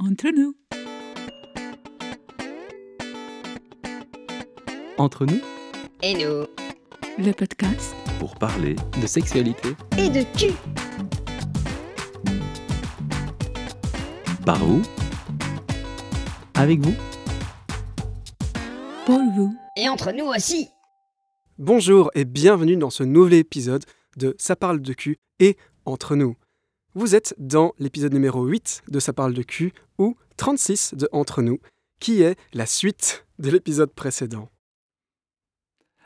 Entre nous. Entre nous, Et nous Le podcast pour parler de sexualité. Et de cul par vous, Avec vous, pour vous. Et entre nous aussi Bonjour et bienvenue dans ce nouvel épisode de Ça parle de cul et entre nous. Vous êtes dans l'épisode numéro 8 de Ça parle de cul ou 36 de Entre nous, qui est la suite de l'épisode précédent.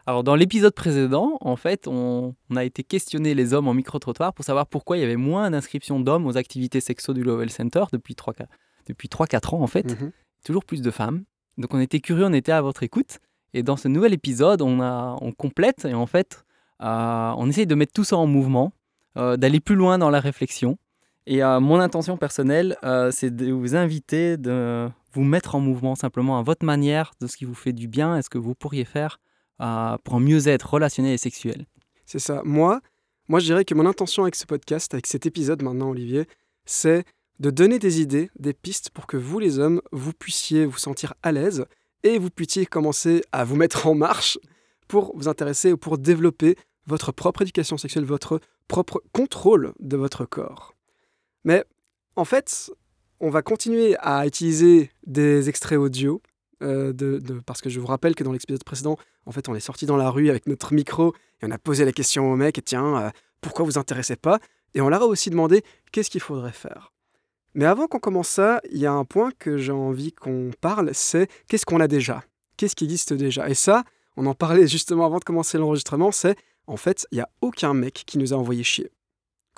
Alors dans l'épisode précédent, en fait, on, on a été questionner les hommes en micro-trottoir pour savoir pourquoi il y avait moins d'inscriptions d'hommes aux activités sexo du Lovell Center depuis 3-4 depuis 3-4 ans en fait. Mhm. Toujours plus de femmes. Donc on était curieux, on était à votre écoute. Et dans ce nouvel épisode, on, a, on complète et en fait, euh, on essaye de mettre tout ça en mouvement, euh, d'aller plus loin dans la réflexion. Et euh, mon intention personnelle, euh, c'est de vous inviter, de vous mettre en mouvement simplement à votre manière, de ce qui vous fait du bien et ce que vous pourriez faire euh, pour mieux-être relationnel et sexuel. C'est ça. Moi, moi, je dirais que mon intention avec ce podcast, avec cet épisode maintenant, Olivier, c'est de donner des idées, des pistes pour que vous, les hommes, vous puissiez vous sentir à l'aise et vous puissiez commencer à vous mettre en marche pour vous intéresser ou pour développer votre propre éducation sexuelle, votre propre contrôle de votre corps. Mais en fait, on va continuer à utiliser des extraits audio. euh, parce que je vous rappelle que dans l'épisode précédent, en fait, on est sorti dans la rue avec notre micro et on a posé la question au mec, tiens, euh, pourquoi vous intéressez pas? Et on leur a aussi demandé qu'est-ce qu'il faudrait faire? Mais avant qu'on commence ça, il y a un point que j'ai envie qu'on parle, c'est qu'est-ce qu'on a déjà? Qu'est-ce qui existe déjà? Et ça, on en parlait justement avant de commencer l'enregistrement, c'est en fait, il n'y a aucun mec qui nous a envoyé chier.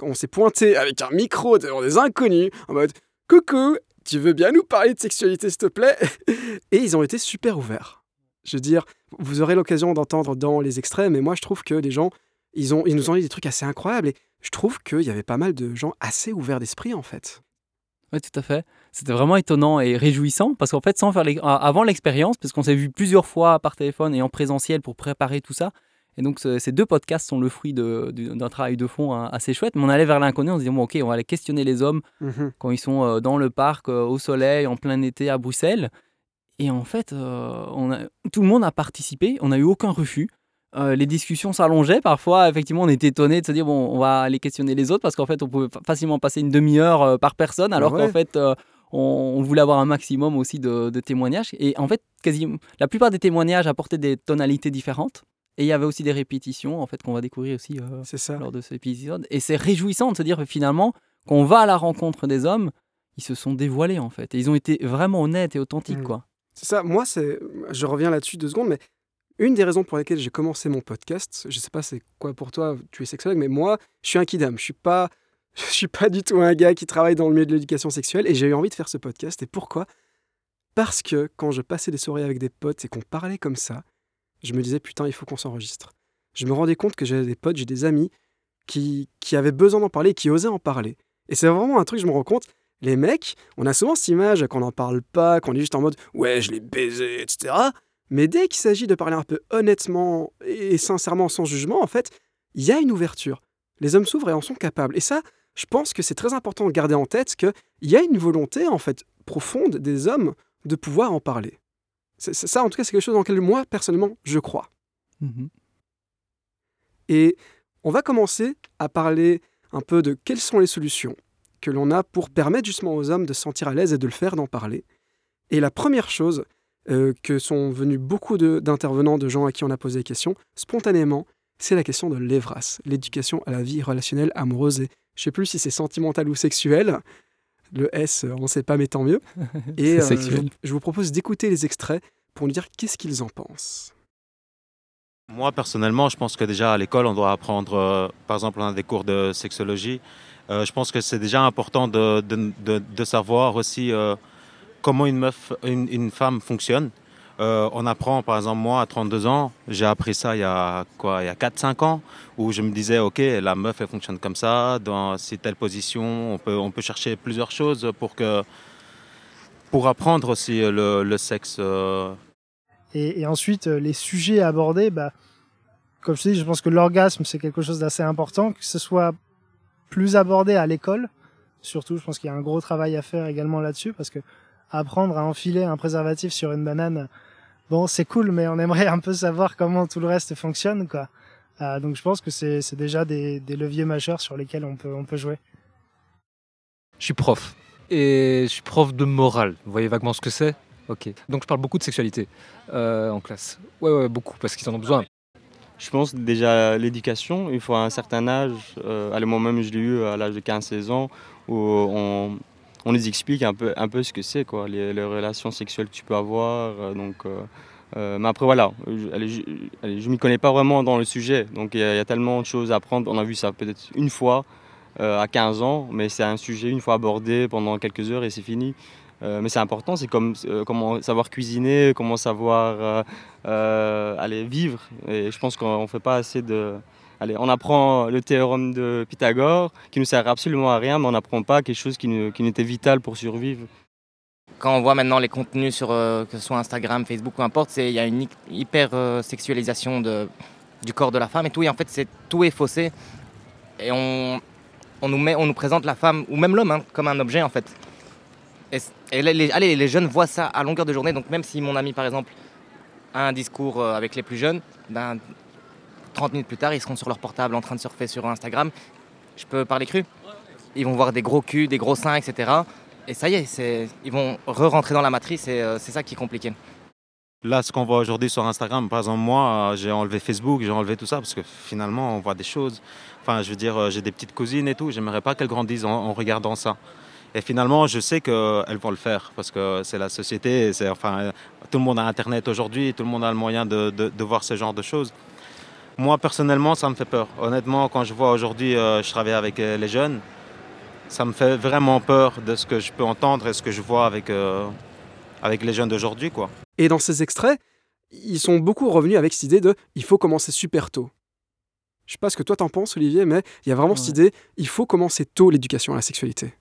On s'est pointé avec un micro devant des inconnus, en mode Coucou, tu veux bien nous parler de sexualité s'il te plaît? Et ils ont été super ouverts. Je veux dire, vous aurez l'occasion d'entendre dans les extraits, mais moi je trouve que les gens, ils, ont, ils nous ont dit des trucs assez incroyables et je trouve qu'il y avait pas mal de gens assez ouverts d'esprit en fait. Oui, tout à fait. C'était vraiment étonnant et réjouissant parce qu'en fait, sans faire avant l'expérience, parce qu'on s'est vu plusieurs fois par téléphone et en présentiel pour préparer tout ça. Et donc, ce- ces deux podcasts sont le fruit d'un travail de fond hein, assez chouette. Mais on allait vers l'inconnu, on se disait, bon, ok, on va aller questionner les hommes Mhm. quand ils sont euh, dans le parc, euh, au soleil, en plein été à Bruxelles. Et en fait, euh, on a- tout le monde a participé, on n'a eu aucun refus. Les discussions s'allongeaient. Parfois, effectivement, on était étonné de se dire, bon, on va aller questionner les autres parce qu'en fait, on pouvait fa- facilement passer une demi-heure par personne, alors ouais. qu'en fait, on, voulait avoir un maximum aussi de, de témoignages. Et en fait, quasi, la plupart des témoignages apportaient des tonalités différentes. Et il y avait aussi des répétitions, en fait, qu'on va découvrir aussi euh, ça. lors de cet épisode. Et c'est réjouissant de se dire que finalement, quand on va à la rencontre des hommes, ils se sont dévoilés en fait. Et ils ont été vraiment honnêtes et authentiques, Mm. quoi. C'est ça, moi, c'est, je reviens là-dessus deux secondes, mais une des raisons pour lesquelles j'ai commencé mon podcast, je sais pas c'est quoi pour toi, tu es sexologue, mais moi, je suis un kidam, je suis pas, je suis pas du tout un gars qui travaille dans le milieu de l'éducation sexuelle, et j'ai eu envie de faire ce podcast, et pourquoi? Parce que quand je passais des soirées avec des potes et qu'on parlait comme ça, je me disais, putain, il faut qu'on s'enregistre. Je me rendais compte que j'avais des potes, j'ai des amis qui, qui avaient besoin d'en parler, qui osaient en parler. Et c'est vraiment un truc, je me rends compte, les mecs, on a souvent cette image qu'on n'en parle pas, qu'on est juste en mode ouais, je l'ai baisé, etc. Mais dès qu'il s'agit de parler un peu honnêtement et sincèrement sans jugement, en fait, il y a une ouverture. Les hommes s'ouvrent et en sont capables. Et ça, je pense que c'est très important de garder en tête qu'il y a une volonté, en fait, profonde des hommes de pouvoir en parler. Ça, en tout cas, c'est quelque chose dans lequel moi, personnellement, je crois. Mhm. Et on va commencer à parler un peu de quelles sont les solutions que l'on a pour permettre justement aux hommes de se sentir à l'aise et de le faire, d'en parler. Et la première chose euh, que sont venus beaucoup de- d'intervenants, de, gens à qui on a posé des questions, spontanément, c'est la question de l'EVRAS, l'éducation à la vie relationnelle amoureuse et je sais plus si c'est sentimental ou sexuel. Le S, euh, on ne sait pas, mais tant mieux. Et euh, je vous propose d'écouter les extraits pour nous dire qu'est-ce qu'ils en pensent. Moi, personnellement, je pense que déjà à l'école, on doit apprendre, euh, par exemple, on a des cours de sexologie. Euh, je pense que c'est déjà important de, de, de- de savoir aussi euh, comment une, meuf, une, une femme fonctionne. Euh, on apprend, par exemple, moi, à 32 ans, j'ai appris ça il y a, quoi, il y a 4-5 ans, où je me disais, OK, la meuf, elle fonctionne comme ça, dans si telle position, on peut, on peut chercher plusieurs choses pour, que, pour apprendre aussi le, sexe. euh, Et, et ensuite, euh, les sujets abordés, bah, comme je te dis, je pense que l'orgasme, c'est quelque chose d'assez important, que ce soit plus abordé à l'école, Surtout, je pense qu'il y a un gros travail à faire également là-dessus parce que apprendre à enfiler un préservatif sur une banane, bon, c'est cool, mais on aimerait un peu savoir comment tout le reste fonctionne, quoi. Euh, donc je pense que c'est c'est déjà des, des leviers majeurs sur lesquels on peut, on peut jouer. Je suis prof. Et je suis prof de morale. Vous voyez vaguement ce que c'est? Ok. Donc je parle beaucoup de sexualité euh, en classe. Ouais, ouais, beaucoup, parce qu'ils en ont besoin. Je pense déjà l'éducation, il faut à un certain âge, euh, allez, moi-même je l'ai eu à l'âge de 15-16 ans, où on, on les explique un peu, un peu ce que c'est, quoi, les, relations sexuelles que tu peux avoir. euh, donc, euh, euh, mais après voilà, je, je m'y connais pas vraiment dans le sujet, donc il y, a- tellement de choses à apprendre. On a vu ça peut-être une fois à 15 ans, mais c'est un sujet une fois abordé pendant quelques heures et c'est fini. Mais c'est important, c'est comme comment savoir cuisiner, comment savoir aller vivre. Et je pense qu'on ne fait pas assez de. Allez, on apprend le théorème de Pythagore qui ne sert absolument à rien, mais on n'apprend pas quelque chose qui, qui n'était vital pour survivre. Quand on voit maintenant les contenus sur euh, que ce soit Instagram, Facebook, peu importe, il y a une hy- hyper euh, sexualisation du corps de la femme et tout. Et en fait, c'est tout est faussé. Et on, nous présente la femme, ou même l'homme, hein, comme un objet en fait. Et, les- allez, les jeunes voient ça à longueur de journée. Donc même si mon ami, par exemple, a un discours euh, avec les plus jeunes, ben, 30 minutes plus tard, ils seront sur leur portable en train de surfer sur Instagram. Je peux parler cru? Ils vont voir des gros culs, des gros seins, etc. Et ça y est, ils vont re-rentrer dans la matrice et euh, c'est ça qui est compliqué. Là, ce qu'on voit aujourd'hui sur Instagram, par exemple, moi, euh, j'ai enlevé Facebook, j'ai enlevé tout ça parce que finalement, on voit des choses. Enfin, je veux dire, euh, j'ai des petites cousines et tout, j'aimerais pas qu'elles grandissent en, regardant ça. Et finalement, je sais qu'elles vont le faire parce que c'est la société, enfin, tout le monde a Internet aujourd'hui, tout le monde a le moyen de voir ce genre de choses. Moi, personnellement, ça me fait peur. Honnêtement, quand je vois aujourd'hui, euh, je travaille avec euh, les jeunes, ça me fait vraiment peur de ce que je peux entendre et ce que je vois avec, euh, avec les jeunes d'aujourd'hui, quoi. Et dans ces extraits, ils sont beaucoup revenus avec cette idée de il faut commencer super tôt. Je sais pas ce que toi t'en penses, Olivier, mais il y a vraiment cette idée il faut commencer tôt l'éducation à la sexualité.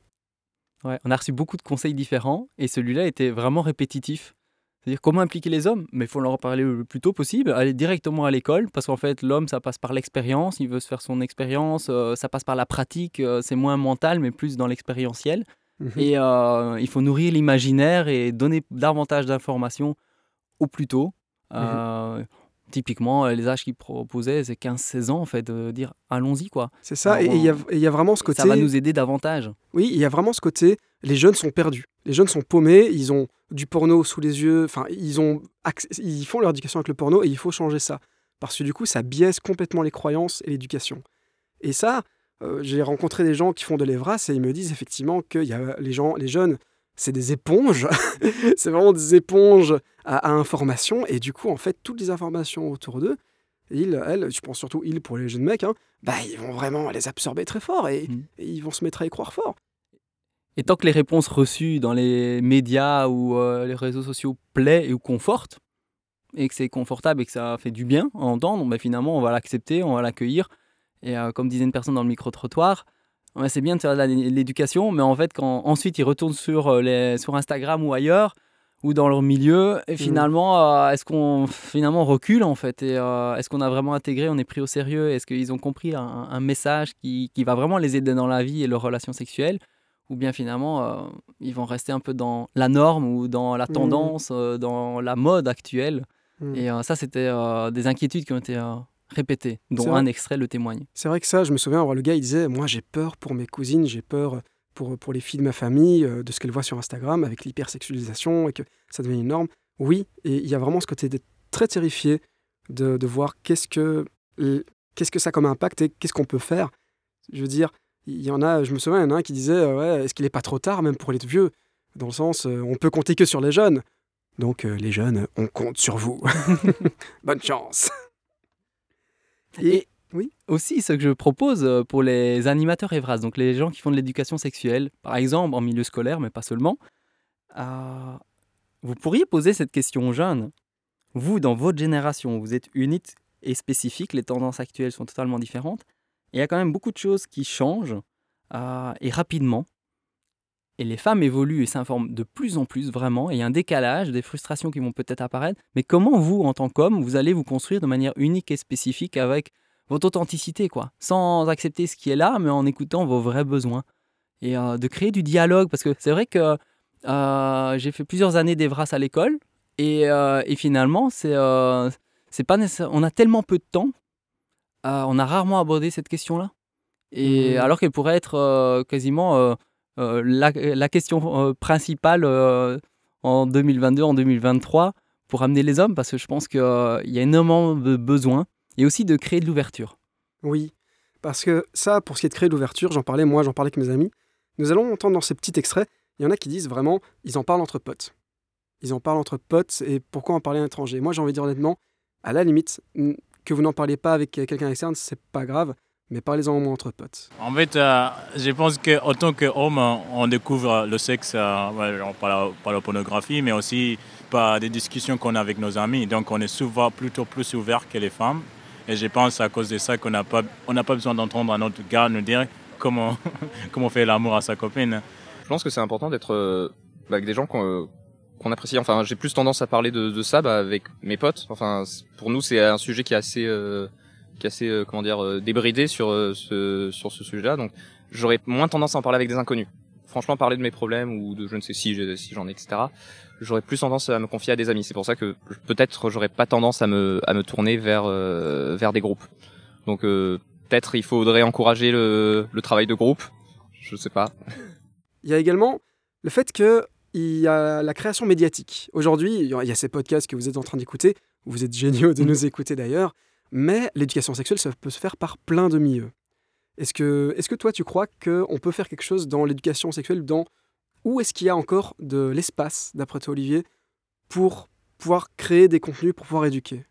Ouais, on a reçu beaucoup de conseils différents et celui-là était vraiment répétitif. C'est-à-dire comment impliquer les hommes, mais il faut leur en parler le plus tôt possible, aller directement à l'école, parce qu'en fait l'homme ça passe par l'expérience, il veut se faire son expérience, euh, ça passe par la pratique, euh, c'est moins mental mais plus dans l'expérientiel. Mhm. Et euh, il faut nourrir l'imaginaire et donner davantage d'informations au plus tôt. Euh, Typiquement, les âges qu'ils proposaient, c'est 15-16 ans, en fait, de dire allons-y, quoi. C'est ça, et il y, y a vraiment ce côté. Ça va nous aider davantage. Oui, il y a vraiment ce côté, les jeunes sont perdus. Les jeunes sont paumés, ils ont du porno sous les yeux, enfin, ils, ont ils font leur éducation avec le porno et il faut changer ça. Parce que du coup, ça biaise complètement les croyances et l'éducation. Et ça, euh, j'ai rencontré des gens qui font de l'Evras et ils me disent effectivement que y a les, gens, les jeunes, c'est des éponges, c'est vraiment des éponges à, à information et du coup, en fait, toutes les informations autour d'eux, ils, elles, je pense surtout ils pour les jeunes mecs, hein, bah, ils vont vraiment les absorber très fort et, Mm. et ils vont se mettre à y croire fort. Et tant que les réponses reçues dans les médias ou euh, les réseaux sociaux plaient et ou confortent, et que c'est confortable et que ça fait du bien à entendre, ben finalement, on va l'accepter, on va l'accueillir. Et euh, comme disait une personne dans le micro-trottoir, c'est bien de faire de l'éducation, mais en fait, quand ensuite ils retournent sur, euh, les, sur Instagram ou ailleurs, ou dans leur milieu, et finalement, euh, est-ce qu'on finalement recule en fait? Et euh, est-ce qu'on a vraiment intégré, on est pris au sérieux? Est-ce qu'ils ont compris un, un message qui, qui va vraiment les aider dans la vie et leurs relations sexuelles? Ou bien finalement euh, ils vont rester un peu dans la norme ou dans la tendance, euh, dans la mode actuelle. Mm. Et euh, ça, c'était des inquiétudes qui ont été répétées, dont un extrait le témoigne. C'est vrai que ça, je me souviens, alors, le gars, il disait, moi j'ai peur pour mes cousines, j'ai peur pour, pour les filles de ma famille, de ce qu'elles voient sur Instagram avec l'hypersexualisation et que ça devient une norme. Oui, et il y a vraiment ce côté d'être très terrifié de, de voir qu'est-ce que, qu'est-ce que ça a comme impact et qu'est-ce qu'on peut faire. Je veux dire, il y en a, je me souviens, il y en a un qui disait, euh, ouais, est-ce qu'il n'est pas trop tard même pour les vieux? Dans le sens, euh, on peut compter que sur les jeunes. Donc euh, les jeunes, on compte sur vous. Bonne chance. Et aussi, ce que je propose euh, pour les animateurs Evras, donc les gens qui font de l'éducation sexuelle, par exemple en milieu scolaire, mais pas seulement, vous pourriez poser cette question aux jeunes. Vous, dans votre génération, vous êtes unique et spécifique, les tendances actuelles sont totalement différentes. Il y a quand même beaucoup de choses qui changent euh, et rapidement. Et les femmes évoluent et s'informent de plus en plus vraiment. Et il y a un décalage, des frustrations qui vont peut-être apparaître. Mais comment vous, en tant qu'homme, vous allez vous construire de manière unique et spécifique avec votre authenticité, quoi, sans accepter ce qui est là, mais en écoutant vos vrais besoins. et euh, de créer du dialogue. Parce que c'est vrai que euh, j'ai fait plusieurs années d'Evras à l'école et, et finalement, c'est c'est pas on a tellement peu de temps, euh, on a rarement abordé cette question-là. Et Mhm. alors qu'elle pourrait être euh, quasiment euh, la, la question principale en 2022, en 2023 pour amener les hommes, parce que je pense qu'il y a énormément de besoins et aussi de créer de l'ouverture. Oui, parce que ça, pour ce qui est de créer de l'ouverture, j'en parlais, moi, j'en parlais avec mes amis. Nous allons entendre dans ces petits extraits, il y en a qui disent vraiment, ils en parlent entre potes. Ils en parlent entre potes, et pourquoi en parler à un étranger Moi, j'ai envie de dire honnêtement, à la limite, que vous n'en parlez pas avec quelqu'un externe, c'est pas grave, mais parlez-en au moins entre potes. En fait, euh, je pense qu'en tant qu'homme, on découvre le sexe euh, par, la, par la pornographie, mais aussi par des discussions qu'on a avec nos amis. Donc, on est souvent plutôt plus ouvert que les femmes. Et je pense à cause de ça qu'on n'a pas, on n'a pas besoin d'entendre un autre gars nous dire comment, comment faire l'amour à sa copine. Je pense que c'est important d'être euh, avec des gens qu'on euh, qu'on apprécie. Enfin, j'ai plus tendance à parler de, ça bah, avec mes potes. Enfin, pour nous, c'est un sujet qui est assez, euh, qui est assez, euh, comment dire, euh, débridé sur euh, ce, sur ce sujet-là. Donc, j'aurais moins tendance à en parler avec des inconnus. Franchement, parler de mes problèmes ou de je ne sais si, j'en ai, etc. J'aurais plus tendance à me confier à des amis. C'est pour ça que peut-être j'aurais pas tendance à me, à me tourner vers, euh, vers des groupes. Donc, peut-être il faudrait encourager le, le travail de groupe. Je sais pas. Il y a également le fait que il y a la création médiatique. Aujourd'hui, il y a ces podcasts que vous êtes en train d'écouter, vous êtes géniaux de nous écouter d'ailleurs, mais l'éducation sexuelle, ça peut se faire par plein de milieux. Est-ce que, est que toi, tu crois qu'on peut faire quelque chose dans l'éducation sexuelle dans Où est-ce qu'il y a encore de l'espace, d'après toi, Olivier, pour pouvoir créer des contenus, pour pouvoir éduquer?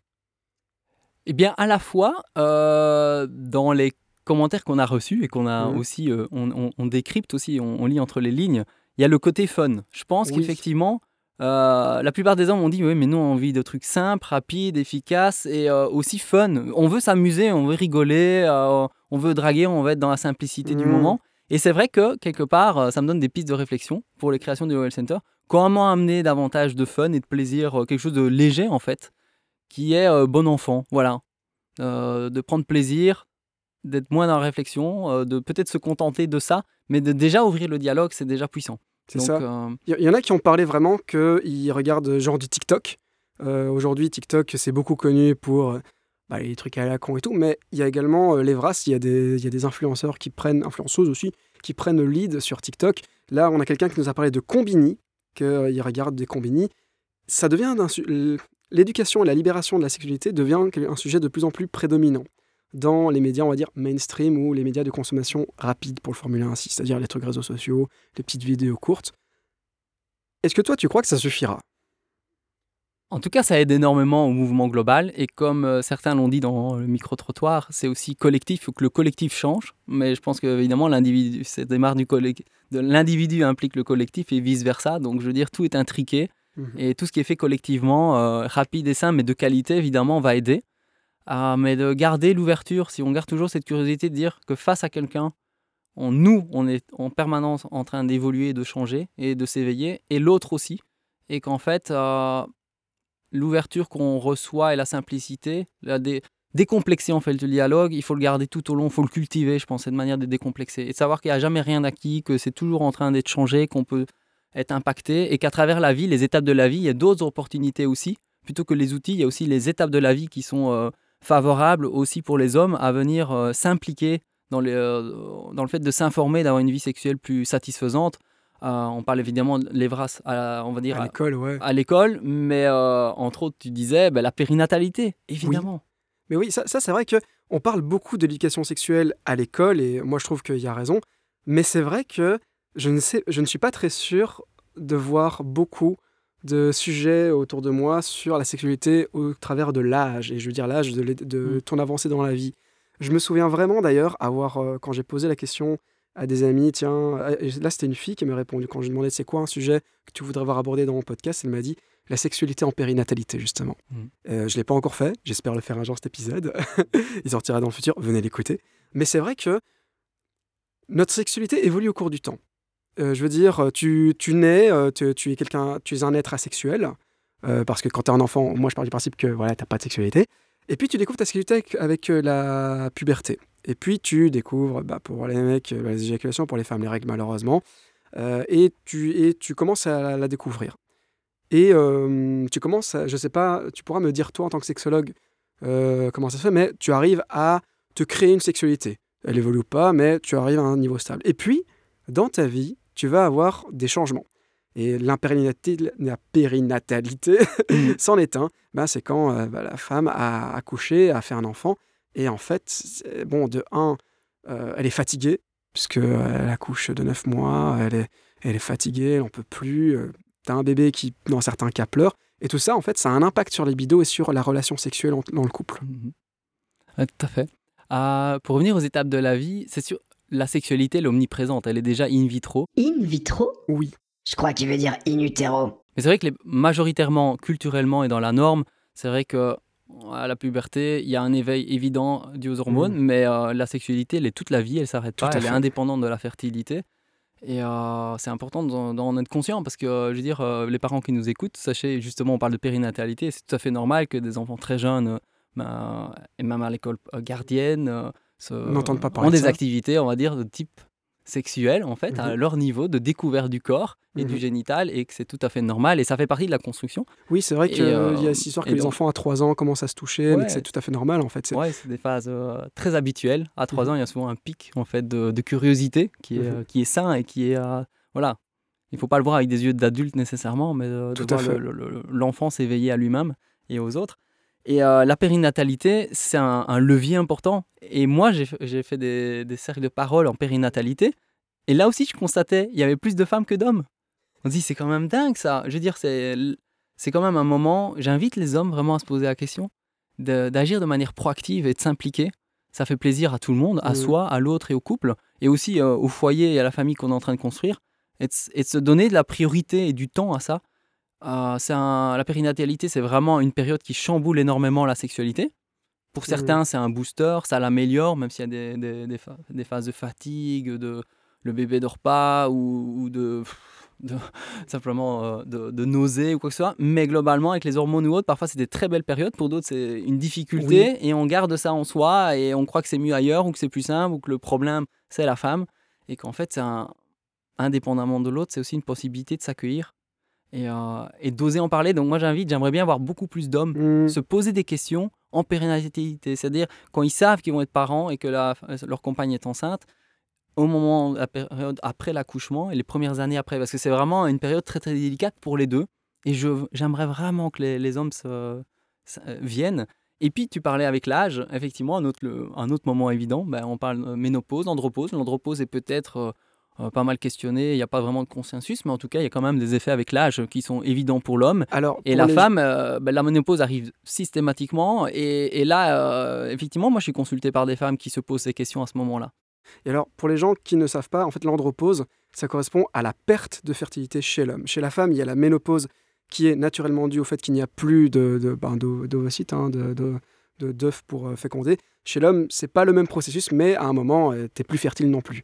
Eh bien, à la fois, euh, dans les commentaires qu'on a reçus et qu'on a Mhm. aussi, euh, on, on- on décrypte aussi, on, on lit entre les lignes, il y a le côté fun. Je pense Oui. qu'effectivement, euh, la plupart des hommes ont dit, oui, mais nous, on a envie de trucs simples, rapides, efficaces et euh, aussi fun. On veut s'amuser, on veut rigoler, euh, on veut draguer, on veut être dans la simplicité du Mhm. moment. Et c'est vrai que, quelque part, ça me donne des pistes de réflexion pour les créations du Royal Center. Comment amener davantage de fun et de plaisir, quelque chose de léger, en fait, qui est bon enfant, voilà. De prendre plaisir, d'être moins dans la réflexion, euh, de peut-être se contenter de ça, mais de déjà ouvrir le dialogue, c'est déjà puissant. C'est ça. euh, Il y, y en a qui ont parlé vraiment qu'ils regardent euh, genre du TikTok. Euh, Aujourd'hui, TikTok, c'est beaucoup connu pour euh, bah, les trucs à la con et tout, mais il y a également euh, l'Evras, il y, a des- il y a des influenceurs qui prennent, influenceuses aussi, qui prennent le lead sur TikTok. Là, on a quelqu'un qui nous a parlé de Combini, qu'il regarde des Combini. Ça devient L'éducation et la libération de la sexualité devient un sujet de plus en plus prédominant dans les médias, on va dire, mainstream ou les médias de consommation rapide pour le formuler ainsi, c'est-à-dire les trucs réseaux sociaux, les petites vidéos courtes. Est-ce que toi, tu crois que ça suffira? En tout cas, ça aide énormément au mouvement global. Et comme euh, certains l'ont dit dans le micro-trottoir, c'est aussi collectif. Il faut que le collectif change. Mais je pense qu'évidemment, l'individu, cette démarche du collec- de l'individu implique le collectif et vice-versa. Donc, je veux dire, tout est intriqué. Mhm. Et tout ce qui est fait collectivement, euh, rapide et simple, mais de qualité, évidemment, va aider. Ah, mais de garder l'ouverture, si on garde toujours cette curiosité de dire que face à quelqu'un, on, nous, on est en permanence en train d'évoluer, de changer et de s'éveiller, et l'autre aussi. Et qu'en fait, euh, l'ouverture qu'on reçoit et la simplicité, la dé- décomplexer en fait le dialogue, il faut le garder tout au long, il faut le cultiver, je pense, cette manière de décomplexer. Et de savoir qu'il n'y a jamais rien acquis, que c'est toujours en train d'être changé, qu'on peut être impacté, et qu'à travers la vie, les étapes de la vie, il y a d'autres opportunités aussi. Plutôt que les outils, il y a aussi les étapes de la vie qui sont euh, favorables aussi pour les hommes à venir euh, s'impliquer dans, les, euh, dans le fait de s'informer, d'avoir une vie sexuelle plus satisfaisante. Euh, on parle évidemment de l'Evras, à- on va dire, À l'école, ouais. à l'école, mais euh, entre autres, tu disais ben, la périnatalité, évidemment. Mais oui, ça, ça, c'est vrai que on parle beaucoup de l'éducation sexuelle à l'école, et moi je trouve qu'il y a raison. Mais c'est vrai que je ne, sais, je ne suis pas très sûr de voir beaucoup de sujets autour de moi sur la sexualité au travers de l'âge, et je veux dire l'âge de, Mm. ton avancée dans la vie. Je me souviens vraiment d'ailleurs avoir, euh, quand j'ai posé la question à des amis, tiens, euh, là c'était une fille qui m'a répondu quand je lui demandais c'est quoi un sujet que tu voudrais voir abordé dans mon podcast, elle m'a dit la sexualité en périnatalité justement. Mhm. Euh, je ne l'ai pas encore fait, j'espère le faire un jour cet épisode. Il sortira dans le futur, venez l'écouter. Mais c'est vrai que notre sexualité évolue au cours du temps. Euh, je veux dire, tu, tu nais, euh, tu, es quelqu'un, tu es un être asexuel, euh, parce que quand tu es un enfant, moi je pars du principe que voilà, tu n'as pas de sexualité. Et puis tu découvres ta sexualité avec, euh, la puberté. Et puis tu découvres, bah, pour les mecs, euh, les éjaculations, pour les femmes, les règles malheureusement. Euh, et, tu, et tu commences à la, découvrir. Et euh, tu commences, à, je sais pas, tu pourras me dire toi en tant que sexologue euh, comment ça se fait, mais tu arrives à te créer une sexualité. Elle évolue pas, mais tu arrives à un niveau stable. Et puis, dans ta vie, tu vas avoir des changements. Et l'impérinatalité, la périnatalité, c'en est un. Ben, c'est quand euh, bah, la femme a accouché, a fait un enfant. Et en fait, c'est- bon, de un, euh, elle est fatiguée, puisqu'elle accouche de 9 mois, elle est, elle est fatiguée, elle n'en peut plus. euh, T'as un bébé qui, dans certains cas, pleure. Et tout ça, en fait, ça a un impact sur les libido et sur la relation sexuelle en- dans le couple. Ouais, tout à fait. Euh, pour revenir aux étapes de la vie, c'est sûr, la sexualité, elle est omniprésente. Elle est déjà in vitro. In vitro? Oui. Je crois qu'il veut dire in utero. Mais c'est vrai que les- majoritairement, culturellement et dans la norme, c'est vrai que à la puberté, il y a un éveil évident dû aux hormones, mais euh, la sexualité, elle est toute la vie, elle s'arrête pas, elle est indépendante de la fertilité. Et euh, c'est important d'en être conscient parce que, euh, je veux dire, euh, les parents qui nous écoutent, sachez justement, on parle de périnatalité, c'est tout à fait normal que des enfants très jeunes, ben, et même à l'école gardienne, se- N'entendent pas parler ont de des activités, on va dire, de type sexuel, en fait, à Mhm. leur niveau de découverte du corps et du Mhm. génital, et que c'est tout à fait normal, et ça fait partie de la construction. Oui, c'est vrai qu'il euh, y a cette histoire que les enfants à 3 ans commencent à se toucher, mais que c'est tout à fait normal, en fait. C'est- Ouais, c'est des phases euh, très habituelles. À 3 Mhm. ans, il y a souvent un pic en fait de, de curiosité qui est, euh, qui est sain et qui est voilà. Il faut pas le voir avec des yeux d'adulte nécessairement, mais de voir fait. le- le- le- l'enfant s'éveiller à lui-même et aux autres. Et euh, la périnatalité, c'est un, un levier important. Et moi, j'ai fait- des, des cercles de parole en périnatalité. Et là aussi, je constatais, il y avait plus de femmes que d'hommes. On se dit, c'est quand même dingue ça. Je veux dire, c'est quand même un moment. J'invite les hommes vraiment à se poser la question d'agir de manière proactive et de s'impliquer. Ça fait plaisir à tout le monde, à Mhm. soi, à l'autre et au couple, et aussi euh, au foyer et à la famille qu'on est en train de construire, et de, s- et de se donner de la priorité et du temps à ça. Euh, c'est un- la périnatalité, c'est vraiment une période qui chamboule énormément la sexualité. Pour Mhm. certains, c'est un booster, ça l'améliore, même s'il y a des, des- des pha- des phases de fatigue, de le bébé dort pas ou, ou de, de- simplement euh, de, de nausées ou quoi que ce soit. Mais globalement, avec les hormones ou autres, parfois c'est des très belles périodes. Pour d'autres, c'est une difficulté et on garde ça en soi et on croit que c'est mieux ailleurs ou que c'est plus simple ou que le problème c'est la femme et qu'en fait, c'est indépendamment de l'autre, c'est aussi une possibilité de s'accueillir et, euh, et d'oser en parler. Donc moi, j'invite, j'aimerais bien voir beaucoup plus d'hommes Mm. se poser des questions en périnatalité, c'est-à-dire quand ils savent qu'ils vont être parents et que la- leur compagne est enceinte, au moment, la période après l'accouchement et les premières années après, parce que c'est vraiment une période très très délicate pour les deux. Et j'aimerais vraiment que les, les hommes se, se- euh, viennent. Et puis tu parlais avec l'âge, effectivement, un autre, le- un autre moment évident, ben, on parle ménopause, andropause. L'andropause est peut-être euh, euh, pas mal questionné, il n'y a pas vraiment de consensus, mais en tout cas, il y a quand même des effets avec l'âge qui sont évidents pour l'homme. Alors, Et la les- femme, euh, ben, la ménopause arrive systématiquement. Et, et là, euh, effectivement, moi, je suis consulté par des femmes qui se posent ces questions à ce moment-là. Et alors, pour les gens qui ne savent pas, en fait, l'andropause, ça correspond à la perte de fertilité chez l'homme. Chez la femme, il y a la ménopause qui est naturellement due au fait qu'il n'y a plus de, de, ben, d'o- d'ovocytes, hein, de, d'œufs pour féconder. Chez l'homme, c'est pas le même processus, mais à un moment, tu t'es plus fertile non plus.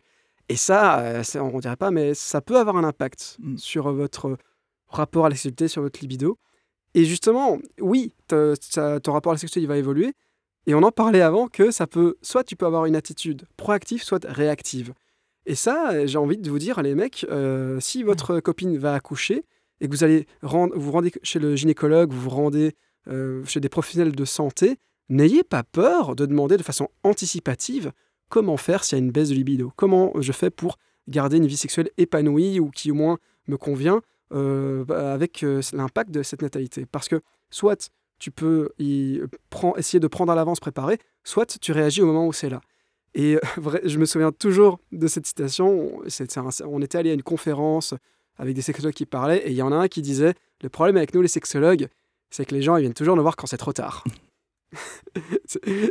Et ça, euh, on dirait pas, mais ça peut avoir un impact Mm. sur euh, votre rapport à la sexualité, sur votre libido. Et justement, oui, te- ton rapport à la sexualité il va évoluer. Et on en parlait avant que ça peut, soit tu peux avoir une attitude proactive, soit réactive. Et ça, j'ai envie de vous dire, les mecs, euh, si votre copine va accoucher et que vous allez rendre, vous rendez chez le gynécologue, vous vous rendez euh, chez des professionnels de santé, n'ayez pas peur de demander de façon anticipative comment faire s'il y a une baisse de libido? Comment je fais pour garder une vie sexuelle épanouie ou qui au moins me convient euh, bah, avec euh, l'impact de cette natalité? Parce que soit tu peux y essayer de prendre à l'avance, préparer, soit tu réagis au moment où c'est là. Et euh, je me souviens toujours de cette citation. On était allé à une conférence avec des sexologues qui parlaient, et il y en a un qui disait Le problème avec nous, les sexologues, c'est que les gens ils viennent toujours nous voir quand c'est trop tard.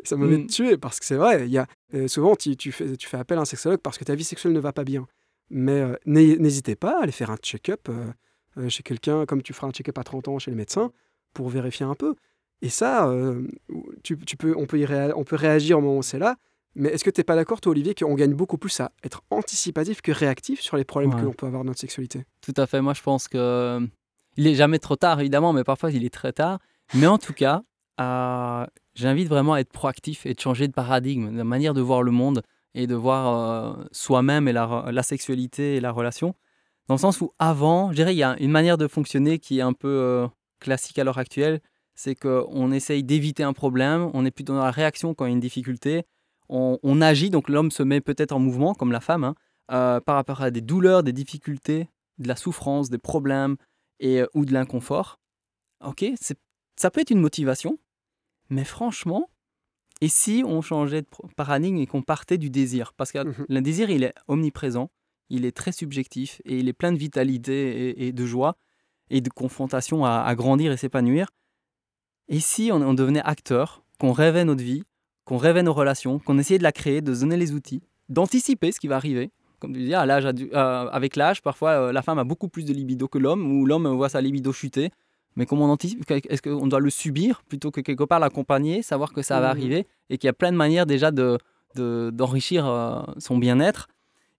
Ça m'avait Mm. tué parce que c'est vrai, il y a, euh, souvent tu, tu fais, tu fais appel à un sexologue parce que ta vie sexuelle ne va pas bien. Mais euh, n'hé- n'hésitez pas à aller faire un check-up euh, chez quelqu'un, comme tu feras un check-up à 30 ans chez le médecin, pour vérifier un peu. Et ça, tu, tu peux, on, peut y réa- on peut réagir au moment où c'est là. Mais est-ce que tu n'es pas d'accord, toi, Olivier, qu'on gagne beaucoup plus à être anticipatif que réactif sur les problèmes Ouais. que l'on peut avoir dans notre sexualité? Tout à fait. Moi, je pense que il est jamais trop tard, évidemment, mais parfois il est très tard. Mais en tout cas, j'invite vraiment à être proactif et de changer de paradigme, de manière de voir le monde et de voir euh, soi-même et la, sexualité et la relation. Dans le sens où avant, je dirais, il y a une manière de fonctionner qui est un peu euh, classique à l'heure actuelle, c'est qu'on essaye d'éviter un problème, on est plutôt dans la réaction quand il y a une difficulté, on, on agit, donc l'homme se met peut-être en mouvement, comme la femme, hein, euh, par rapport à des douleurs, des difficultés, de la souffrance, des problèmes et, ou de l'inconfort. Ok, ça peut être une motivation, mais franchement, et si on changeait de paradigme et qu'on partait du désir? Parce que mmh le désir, il est omniprésent, il est très subjectif et il est plein de vitalité et, de joie et de confrontation à, grandir et s'épanouir. Et si on, devenait acteur, qu'on rêvait notre vie, qu'on rêvait nos relations, qu'on essayait de la créer, de donner les outils, d'anticiper ce qui va arriver? Comme tu dis, à l'âge, euh, avec l'âge, parfois euh, la femme a beaucoup plus de libido que l'homme, ou l'homme voit sa libido chuter. Mais comment on anticipe Est-ce qu'on doit le subir plutôt que quelque part l'accompagner, savoir que ça va mmh arriver et qu'il y a plein de manières déjà de, d'enrichir euh, son bien-être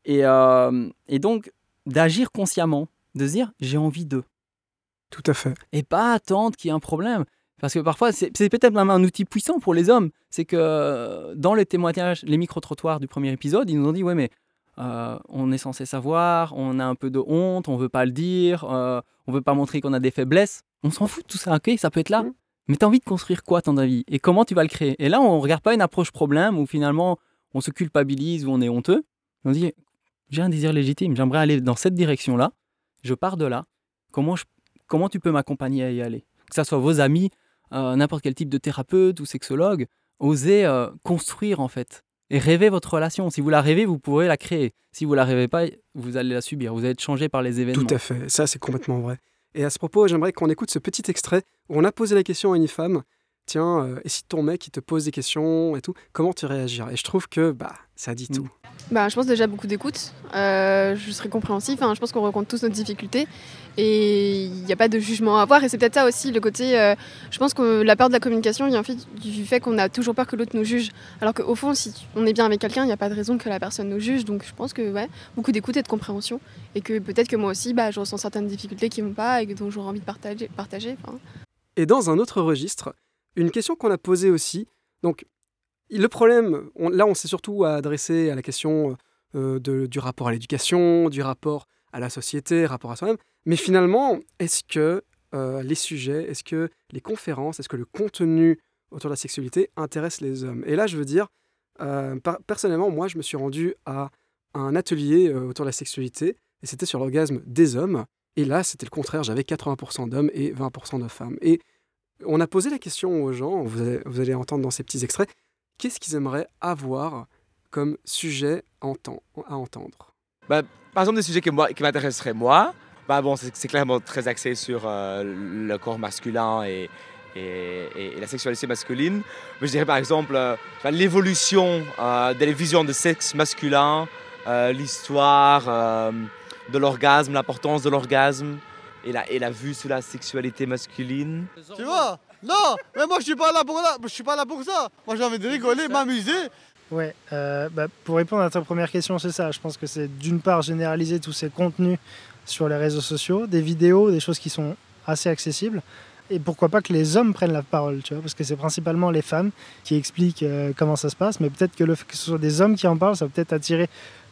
et, euh, et donc d'agir consciemment, de se dire j'ai envie d'eux. Tout à fait. Et pas attendre qu'il y ait un problème. Parce que parfois, c'est, peut-être même un outil puissant pour les hommes. C'est que dans les témoignages, les micro-trottoirs du premier épisode, ils nous ont dit Ouais, mais euh, on est censé savoir, on a un peu de honte, on veut pas le dire, on veut pas montrer qu'on a des faiblesses. On s'en fout de tout ça, ok Ça peut être là. Mmh. Mais tu as envie de construire quoi, ton avis Et comment tu vas le créer? Et là, on ne regarde pas une approche problème où finalement on se culpabilise ou on est honteux. On dit j'ai un désir légitime, j'aimerais aller dans cette direction-là. Je pars de là. Comment, comment tu peux m'accompagner à y aller? Que ce soit vos amis, euh, n'importe quel type de thérapeute ou sexologue, osez euh, construire en fait et rêver votre relation. Si vous la rêvez, vous pourrez la créer. Si vous la rêvez pas, vous allez la subir. Vous allez être changé par les événements. Tout à fait. Ça, c'est complètement vrai. Et à ce propos, j'aimerais qu'on écoute ce petit extrait où on a posé la question à une femme tiens, euh, et si ton mec il te pose des questions et tout, comment tu réagirais Et je trouve que bah ça dit tout. Bah, je pense déjà beaucoup d'écoute. Euh, je serais compréhensif. Enfin, je pense qu'on rencontre tous nos difficultés et il n'y a pas de jugement à avoir. Et c'est peut-être ça aussi le côté. Euh, je pense que la peur de la communication vient du fait qu'on a toujours peur que l'autre nous juge. Alors qu'au fond, si on est bien avec quelqu'un, il n'y a pas de raison que la personne nous juge. Donc je pense que ouais, beaucoup d'écoute et de compréhension. Et que peut-être que moi aussi, bah, je ressens certaines difficultés qui ne vont pas et dont j'aurais envie de partager. partager Et dans un autre registre, une question qu'on a posée aussi. Donc, le problème, là, on s'est surtout adressé à la question euh, du rapport à l'éducation, du rapport à la société, rapport à soi-même. Mais finalement, est-ce que euh, les sujets, est-ce que les conférences, est-ce que le contenu autour de la sexualité intéresse les hommes? Et là, je veux dire, euh, personnellement, moi, je me suis rendu à un atelier autour de la sexualité, et c'était sur l'orgasme des hommes. Et là, c'était le contraire, j'avais 80% d'hommes et 20% de femmes. Et on a posé la question aux gens, vous allez, entendre dans ces petits extraits, qu'est-ce qu'ils aimeraient avoir comme sujet à entendre? Bah, Par exemple, des sujets qui m'intéresseraient moi, bah bon, c'est clairement très axé sur euh, le corps masculin et, la sexualité masculine. Mais je dirais par exemple euh, l'évolution euh, des visions de sexe masculin, l'histoire de l'orgasme, l'importance de l'orgasme et la, et la vue sur la sexualité masculine. Tu vois? Non, mais moi je suis pas là pour là, je suis pas là pour ça. Moi j'ai envie de rigoler, m'amuser. Ouais, euh, bah, pour répondre à ta première question, c'est ça. Je pense que c'est d'une part généraliser tous ces contenus sur les réseaux sociaux, des vidéos, des choses qui sont assez accessibles. Et pourquoi pas que les hommes prennent la parole, tu vois, parce que c'est principalement les femmes qui expliquent euh, comment ça se passe, mais peut-être que le fait que ce soit des hommes qui en parlent, ça va peut-être attirer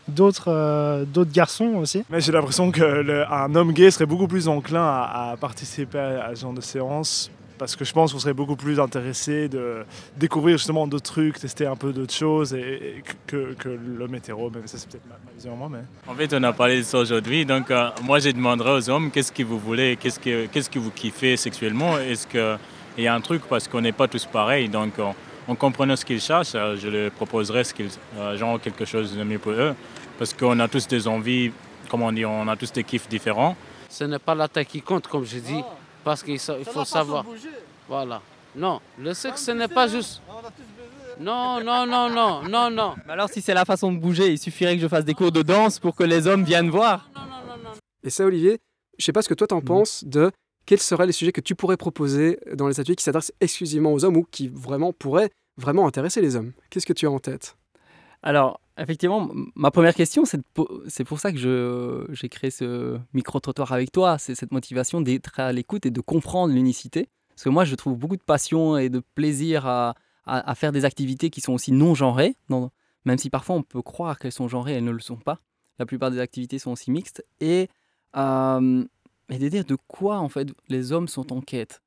d'autres euh, d'autres garçons aussi. Mais j'ai l'impression qu'un homme gay serait beaucoup plus enclin à, participer à, ce genre de séance parce que je pense qu'on serait beaucoup plus intéressé de découvrir justement d'autres trucs, tester un peu d'autres choses et, que, que l'homme hétéro. Mais ça, c'est peut-être ma, vision moi. Mais... En fait, on a parlé de ça aujourd'hui. Donc, euh, moi, je demanderais aux hommes qu'est-ce que vous voulez, qu'est-ce que, qu'est-ce que vous kiffez sexuellement? Est-ce qu'il y a un truc parce qu'on n'est pas tous pareils. Donc, en comprenant ce qu'ils cherchent, euh, je leur proposerais ce qu'ils, genre quelque chose de mieux pour eux parce qu'on a tous des envies, comment dire, on a tous des kiffs différents. Ce n'est pas la taille qui compte, comme je dis, parce qu'il faut savoir. Voilà. Non, le sexe, ce n'est pas juste. Non, non, non, non, non, non. Mais alors, si c'est la façon de bouger, il suffirait que je fasse des cours de danse pour que les hommes viennent voir. Et ça, Olivier, je sais pas ce que toi t'en penses de quels seraient les sujets que tu pourrais proposer dans les ateliers qui s'adressent exclusivement aux hommes ou qui vraiment pourraient vraiment intéresser les hommes. Qu'est-ce que tu as en tête? Alors, Effectivement, ma première question, c'est pour ça que j'ai créé ce micro-trottoir avec toi. C'est cette motivation d'être à l'écoute et de comprendre l'unicité Parce que moi, je trouve beaucoup de passion et de plaisir à, faire des activités qui sont aussi non genrées, même si parfois on peut croire qu'elles sont genrées, elles ne le sont pas. La plupart des activités sont aussi mixtes. Et, et de dire de quoi en fait les hommes sont en quête?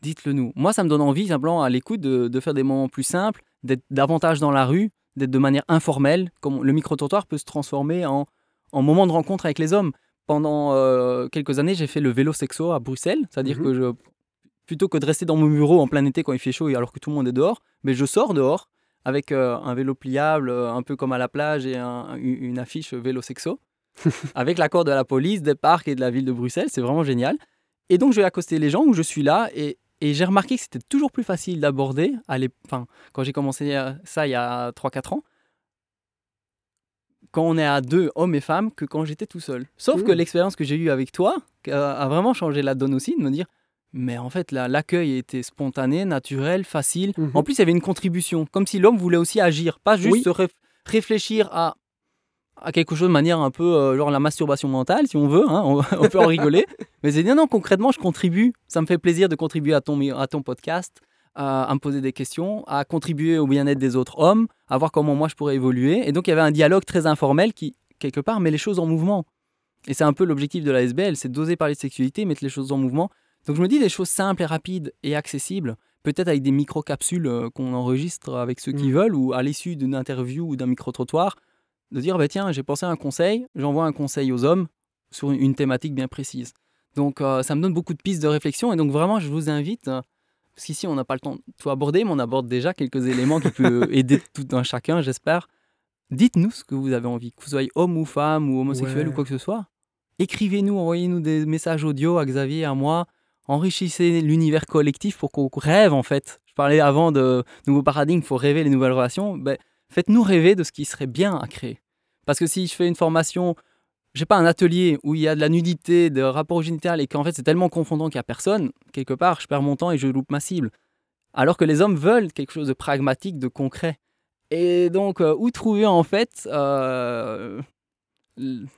Dites-le nous. Moi, ça me donne envie, simplement à l'écoute, de, de faire des moments plus simples, d'être davantage dans la rue, d'être de manière informelle. Comme le micro-trottoir peut se transformer en, en moment de rencontre avec les hommes. Pendant euh, quelques années, j'ai fait le vélo sexo à Bruxelles, c'est-à-dire Mhm. que je, plutôt que de rester dans mon bureau en plein été quand il fait chaud et alors que tout le monde est dehors, mais je sors dehors avec euh, un vélo pliable, euh, un peu comme à la plage et un- une une affiche vélo sexo, avec l'accord de la police, des parcs et de la ville de Bruxelles. C'est vraiment génial. Et donc, je vais accoster les gens où je suis là et, et j'ai remarqué que c'était toujours plus facile d'aborder, enfin, quand j'ai commencé euh, ça il y a 3-4 ans, quand on est à deux, hommes et femmes, que quand j'étais tout seul. Sauf que Mmh. l'expérience que j'ai eue avec toi a vraiment changé la donne aussi, de me dire, mais en fait, là, l'accueil était spontané, naturel, facile. Mmh En plus, il y avait une contribution, comme si l'homme voulait aussi agir, pas juste Oui. réfléchir à, à quelque chose de manière un peu euh, genre la masturbation mentale, si on veut, hein, on, on peut en rigoler. Mais c'est dire non, concrètement, je contribue. Ça me fait plaisir de contribuer à ton, à ton podcast, à, à me poser des questions, à contribuer au bien-être des autres hommes, à voir comment moi je pourrais évoluer. Et donc, il y avait un dialogue très informel qui, quelque part, met les choses en mouvement. Et c'est un peu l'objectif de la SBL, c'est d'oser parler de sexualité, mettre les choses en mouvement. Donc je me dis des choses simples et rapides et accessibles, peut-être avec des micro-capsules euh, qu'on enregistre avec ceux qui veulent, ou à l'issue d'une interview ou d'un micro-trottoir, de dire, bah, tiens, j'ai pensé à un conseil, j'envoie un conseil aux hommes sur une thématique bien précise. Donc euh, ça me donne beaucoup de pistes de réflexion, et donc vraiment, je vous invite, euh, parce qu'ici, on n'a pas le temps de tout aborder, mais on aborde déjà quelques éléments qui peuvent aider tout un chacun, j'espère. Dites-nous ce que vous avez envie, que vous soyez homme ou femme ou homosexuel Ouais. ou quoi que ce soit. Écrivez-nous, envoyez-nous des messages audio à Xavier, à moi. Enrichissez l'univers collectif pour qu'on rêve en fait. Je parlais avant de nouveaux paradigmes, il faut rêver les nouvelles relations. Ben, Faites-nous rêver de ce qui serait bien à créer. Parce que si je fais une formation, je sais pas, un atelier où il y a de la nudité, de rapport génital et qu'en fait c'est tellement confondant qu'il n'y a personne, quelque part je perds mon temps et je loupe ma cible. Alors que les hommes veulent quelque chose de pragmatique, de concret. Et donc, euh, où trouver en fait euh, Il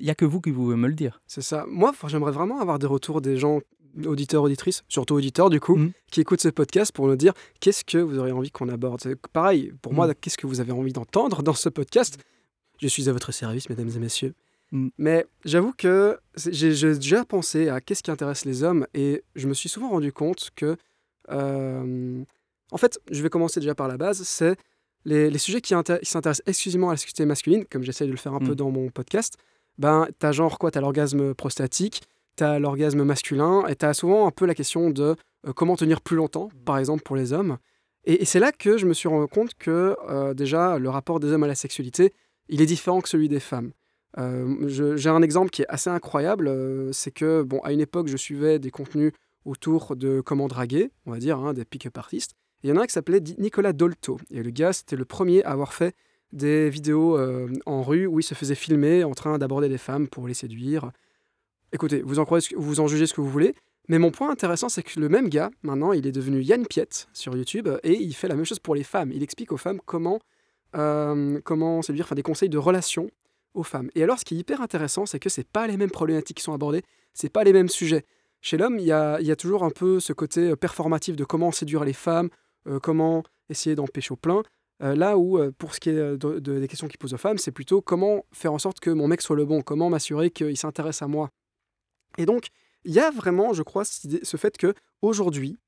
n'y a que vous qui pouvez me le dire. C'est ça. Moi, j'aimerais vraiment avoir des retours des gens, auditeurs, auditrices, surtout auditeurs du Mmh. coup, qui écoutent ce podcast pour nous dire qu'est-ce que vous auriez envie qu'on aborde. Pareil, pour moi, Mm. qu'est-ce que vous avez envie d'entendre dans ce podcast? Je suis à votre service, mesdames et messieurs. Mm. Mais j'avoue que j'ai déjà pensé à qu'est-ce qui intéresse les hommes et je me suis souvent rendu compte que, euh, en fait, je vais commencer déjà par la base, c'est les, les sujets qui, inté- qui s'intéressent exclusivement à la sexualité masculine, comme j'essaye de le faire un peu Mm. dans mon podcast, ben, t'as genre quoi? T'as l'orgasme prostatique, t'as l'orgasme masculin, et t'as souvent un peu la question de euh, comment tenir plus longtemps, par exemple pour les hommes. Et, et c'est là que je me suis rendu compte que euh, déjà le rapport des hommes à la sexualité, il est différent que celui des femmes. Euh, J'ai un exemple qui est assez incroyable, euh, c'est que bon, à une époque, je suivais des contenus autour de comment draguer, on va dire, hein, des pick-up artistes. Il y en a un qui s'appelait Nicolas Dolto. Et le gars, c'était le premier à avoir fait des vidéos en rue où il se faisait filmer en train d'aborder des femmes pour les séduire. Écoutez, vous en, vous en jugez ce que vous voulez, mais mon point intéressant, c'est que le même gars, maintenant, il est devenu Yann Piette sur YouTube et il fait la même chose pour les femmes. Il explique aux femmes comment, euh, comment séduire, enfin des conseils de relations aux femmes. Et alors, ce qui est hyper intéressant, c'est que c'est pas les mêmes problématiques qui sont abordées, c'est pas les mêmes sujets. Chez l'homme, il y a, y a toujours un peu ce côté euh, performatif de comment séduire les femmes, euh, comment essayer d'en pêcher au plein. Euh, là où, euh, pour ce qui est euh, de- de- des questions qu'il pose aux femmes, c'est plutôt comment faire en sorte que mon mec soit le bon, comment m'assurer qu'il s'intéresse à moi. Et donc, il y a vraiment, je crois, ce fait que aujourd'hui,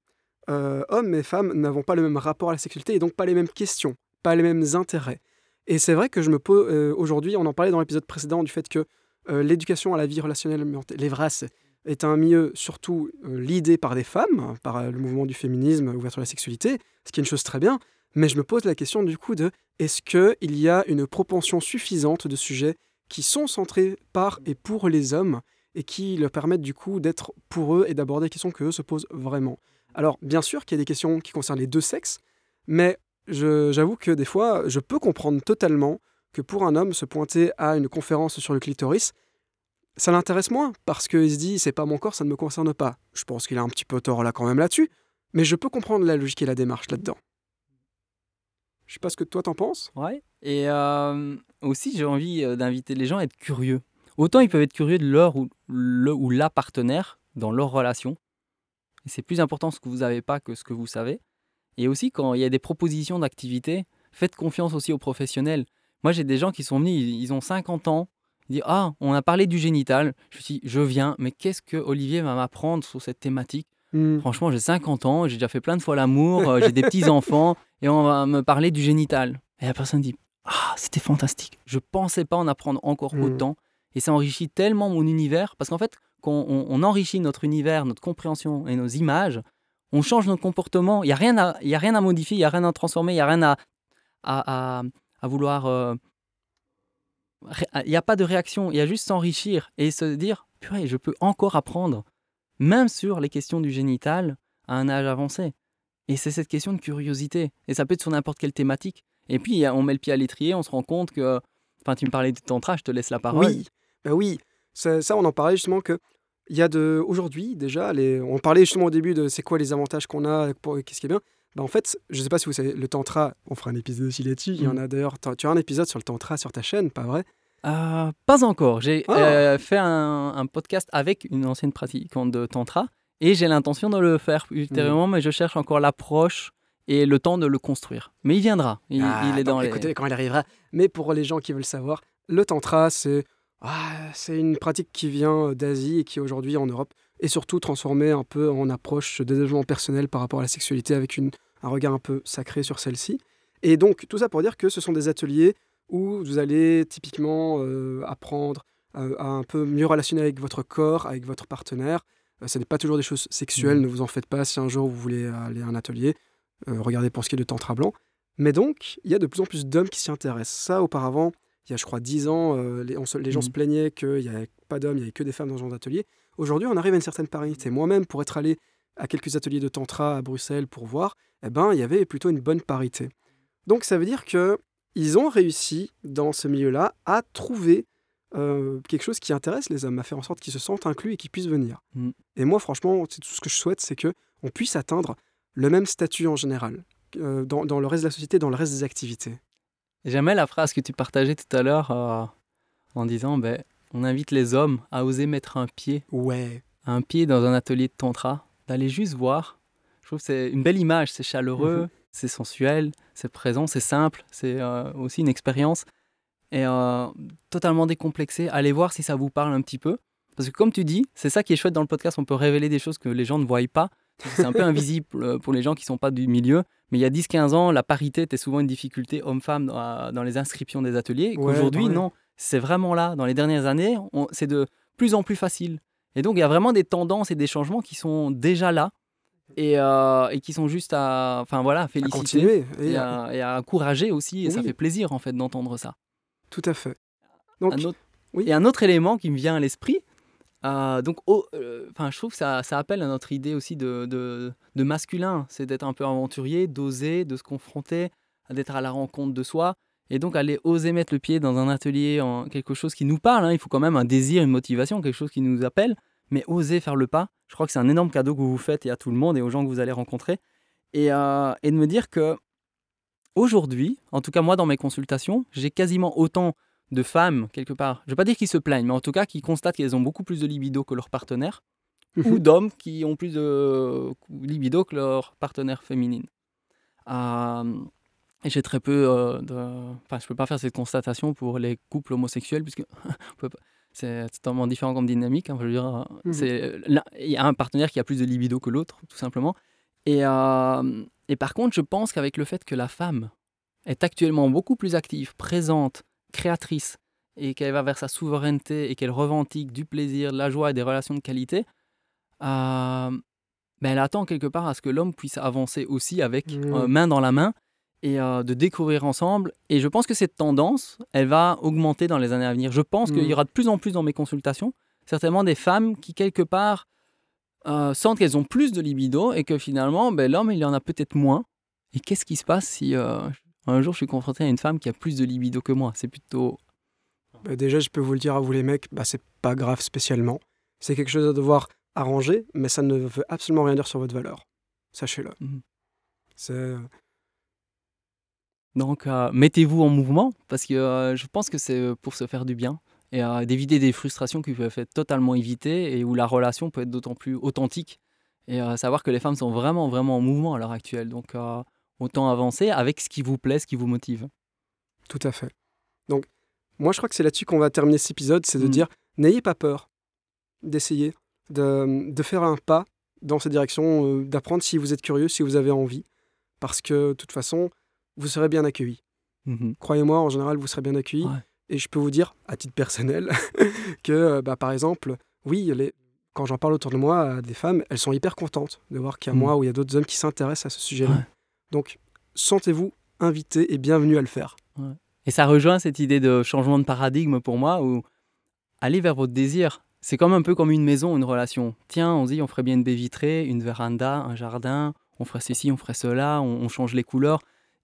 euh, hommes et femmes n'avons pas le même rapport à la sexualité et donc pas les mêmes questions, pas les mêmes intérêts. Et c'est vrai que je me pose euh, aujourd'hui, on en parlait dans l'épisode précédent du fait que euh, l'éducation à la vie relationnelle, l'EVRAS, est un milieu surtout l'idée par des femmes, par euh, le mouvement du féminisme, ouverture à la sexualité, ce qui est une chose très bien. Mais je me pose la question du coup de est-ce qu'il y a une propension suffisante de sujets qui sont centrés par et pour les hommes et qui leur permettent du coup d'être pour eux et d'aborder des questions qu'eux se posent vraiment. Alors bien sûr qu'il y a des questions qui concernent les deux sexes, mais j'avoue que des fois je peux comprendre totalement que pour un homme se pointer à une conférence sur le clitoris, ça l'intéresse moins parce qu'il se dit c'est pas mon corps, ça ne me concerne pas. Je pense qu'il a un petit peu tort là quand même là-dessus, mais je peux comprendre la logique et la démarche là-dedans. Je sais pas ce que toi t'en penses. Ouais. Et euh, aussi, j'ai envie euh, d'inviter les gens à être curieux. Autant ils peuvent être curieux de leur ou, le, ou la partenaire dans leur relation. C'est plus important ce que vous n'avez pas que ce que vous savez. Et aussi, quand il y a des propositions d'activité, faites confiance aussi aux professionnels. Moi, j'ai des gens qui sont venus, ils, ont 50 ans, ils disent Ah, on a parlé du génital. Je me suis dit, je viens, mais qu'est-ce que Olivier va m'apprendre sur cette thématique Hmm. Franchement, j'ai 50 ans, j'ai déjà fait plein de fois l'amour, euh, j'ai des petits-enfants, et on va me parler du génital. Et la personne dit Ah, c'était fantastique. Je pensais pas en apprendre encore Hmm. autant. Et ça enrichit tellement mon univers. Parce qu'en fait, quand on, enrichit notre univers, notre compréhension et nos images, on change notre comportement. Il n'y a, rien à- a rien à modifier, il n'y a rien à transformer, il n'y a rien à, à, à- vouloir. euh, Il n'y a pas de réaction, il y a juste s'enrichir et se dire Purée, je peux encore apprendre, même sur les questions du génital à un âge avancé. Et c'est cette question de curiosité. Et ça peut être sur n'importe quelle thématique. Et puis, on met le pied à l'étrier, on se rend compte que. Enfin, tu me parlais du tantra, je te laisse la parole. Oui, bah oui. Ça, ça, on en parlait justement que il y a de aujourd'hui déjà. Les, on parlait justement au début de c'est quoi les avantages qu'on a, pour- qu'est-ce qui est bien. Bah, en fait, je sais pas si vous savez, le tantra, on fera un épisode aussi là-dessus. Il y en Mm. a d'ailleurs. Tu as un épisode sur le tantra sur ta chaîne, pas vrai? Euh, pas encore. J'ai Ah. euh, fait un, un podcast avec une ancienne pratiquante de tantra et j'ai l'intention de le faire ultérieurement, mais je cherche encore l'approche et le temps de le construire. Mais il viendra. Il, Ah, il est dans les... Écoutez, quand il arrivera. Mais pour les gens qui veulent savoir, le tantra, c'est ah, c'est une pratique qui vient d'Asie et qui aujourd'hui en Europe est surtout transformée un peu en approche de développement personnel par rapport à la sexualité avec une, un regard un peu sacré sur celle-ci. Et donc, tout ça pour dire que ce sont des ateliers où vous allez typiquement euh, apprendre euh, à un peu mieux relationner avec votre corps, avec votre partenaire. Euh, ce n'est pas toujours des choses sexuelles, Mhm. ne vous en faites pas si un jour vous voulez aller à un atelier. Euh, regardez pour ce qui est de tantra blanc. Mais donc, il y a de plus en plus d'hommes qui s'y intéressent. Ça, auparavant, il y a, je crois, 10 ans, euh, les, on se- les gens se plaignaient qu'il n'y avait pas d'hommes, il n'y avait que des femmes dans ce genre d'atelier. Aujourd'hui, on arrive à une certaine parité. Moi-même, pour être allé à quelques ateliers de tantra à Bruxelles pour voir, eh ben, il y avait plutôt une bonne parité. Donc, ça veut dire que ils ont réussi, dans ce milieu-là, à trouver euh, quelque chose qui intéresse les hommes, à faire en sorte qu'ils se sentent inclus et qu'ils puissent venir. Mm. Et moi, franchement, c'est tout ce que je souhaite, c'est que on puisse atteindre le même statut en général, euh, dans, dans le reste de la société, dans le reste des activités. J'aimais la phrase que tu partageais tout à l'heure euh, en disant ben, on invite les hommes à oser mettre un pied, Ouais. un pied dans un atelier de tantra, d'aller juste voir. Je trouve que c'est une belle image, c'est chaleureux, Mhm. c'est sensuel, c'est présent, c'est simple, c'est euh, aussi une expérience. Et euh, totalement décomplexé, allez voir si ça vous parle un petit peu. Parce que comme tu dis, c'est ça qui est chouette dans le podcast, on peut révéler des choses que les gens ne voient pas. C'est un peu invisible pour les gens qui ne sont pas du milieu. Mais il y a 10-15 ans, la parité était souvent une difficulté homme-femme dans, dans les inscriptions des ateliers. Ouais, qu'aujourd'hui, pareil. non, c'est vraiment là. Dans les dernières années, c'est de plus en plus facile. Et donc, il y a vraiment des tendances et des changements qui sont déjà là et, euh, et qui sont juste à, enfin voilà, à féliciter continuer et et, à- à, et à encourager aussi. Et ça fait plaisir en fait d'entendre ça. Tout à fait. Donc, un autre, Et un autre élément qui me vient à l'esprit, euh, donc, au- euh, enfin, je trouve que ça, appelle à notre idée aussi de, de, de masculin, c'est d'être un peu aventurier, d'oser, de se confronter, d'être à la rencontre de soi, et donc aller oser mettre le pied dans un atelier, en quelque chose qui nous parle. hein. Il faut quand même un désir, une motivation, quelque chose qui nous appelle, mais oser faire le pas. Je crois que c'est un énorme cadeau que vous vous faites et à tout le monde et aux gens que vous allez rencontrer, et, euh, et de me dire que aujourd'hui, en tout cas moi dans mes consultations, j'ai quasiment autant de femmes, quelque part, je ne vais pas dire qu'ils se plaignent, mais en tout cas qui constatent qu'elles ont beaucoup plus de libido que leur partenaire, ou d'hommes qui ont plus de libido que leur partenaire féminine. Euh, et j'ai très peu euh, de... Enfin, je ne peux pas faire cette constatation pour les couples homosexuels, puisque c'est totalement différent comme dynamique. hein, je veux dire, euh, Mhm. il y a un partenaire qui a plus de libido que l'autre, tout simplement. Et, euh, et par contre, je pense qu'avec le fait que la femme est actuellement beaucoup plus active, présente, créatrice, et qu'elle va vers sa souveraineté et qu'elle revendique du plaisir, de la joie et des relations de qualité, euh, ben elle attend quelque part à ce que l'homme puisse avancer aussi avec euh, main dans la main et euh, de découvrir ensemble. Et je pense que cette tendance, elle va augmenter dans les années à venir. Je pense qu'il Mhm. y aura de plus en plus dans mes consultations, certainement des femmes qui, quelque part, euh, sentent qu'elles ont plus de libido et que finalement, ben, l'homme, il y en a peut-être moins. Et qu'est-ce qui se passe si un jour je suis confronté à une femme qui a plus de libido que moi C'est plutôt. Bah, déjà, je peux vous le dire à vous les mecs, bah, c'est pas grave spécialement. C'est quelque chose à devoir arranger, mais ça ne veut absolument rien dire sur votre valeur. Sachez-le. Mhm. C'est... Donc, euh, mettez-vous en mouvement parce que euh, je pense que c'est pour se faire du bien et euh, d'éviter des frustrations qui peuvent être totalement évitées et où la relation peut être d'autant plus authentique Et euh, savoir que les femmes sont vraiment, vraiment en mouvement à l'heure actuelle. Donc, euh, autant avancer avec ce qui vous plaît, ce qui vous motive. Tout à fait. Donc, moi, je crois que c'est là-dessus qu'on va terminer cet épisode, c'est de Mm. dire, n'ayez pas peur d'essayer, de, de faire un pas dans cette direction, euh, d'apprendre si vous êtes curieux, si vous avez envie, parce que de toute façon, vous serez bien accueillis. Mhm. Croyez-moi, en général, vous serez bien accueillis. Ouais. Et je peux vous dire, à titre personnel, que, euh, bah, par exemple, oui, les- quand j'en parle autour de moi à des femmes, elles sont hyper contentes de voir qu'il y a Mm. moi ou il y a d'autres hommes qui s'intéressent à ce sujet-là. Ouais. Donc, sentez-vous invité et bienvenue à le faire. Et ça rejoint cette idée de changement de paradigme pour moi, où aller vers votre désir, c'est comme un peu comme une maison, une relation. Tiens, on dit, on ferait bien une baie vitrée, une véranda, un jardin, on ferait ceci, on ferait cela, on, on change les couleurs.